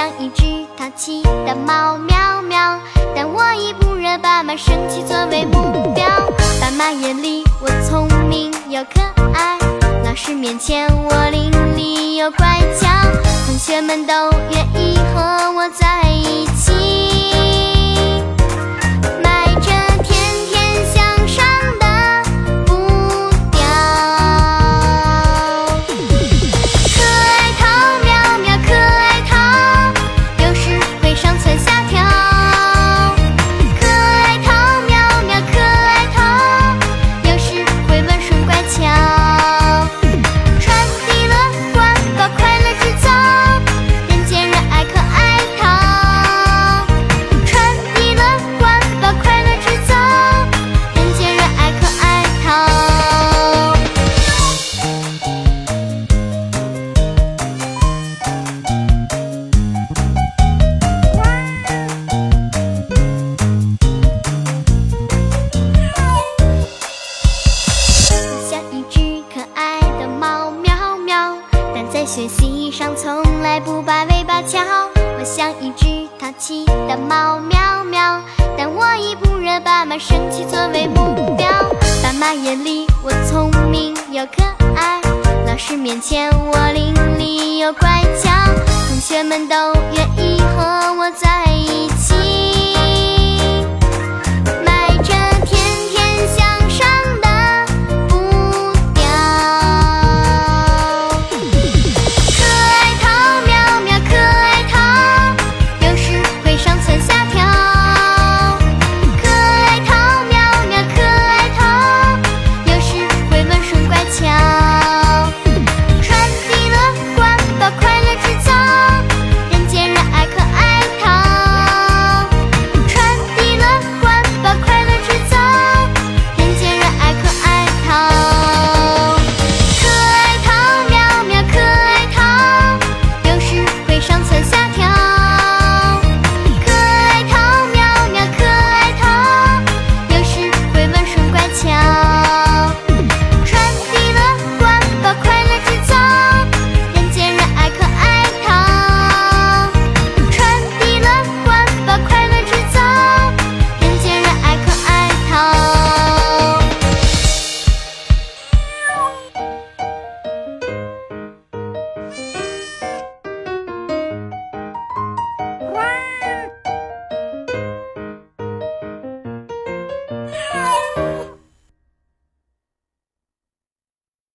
像一只淘气的猫喵喵，但我以不惹爸妈生气作为目标。爸妈眼里我聪明又可爱，老师面前我伶俐又乖巧，同学们都愿意和我在一起。学习上从来不把尾巴翘，我像一只淘气的猫喵喵，但我以不惹爸妈生气作为目标。爸妈眼里我聪明又可爱，老师面前我伶俐又乖巧，同学们都有。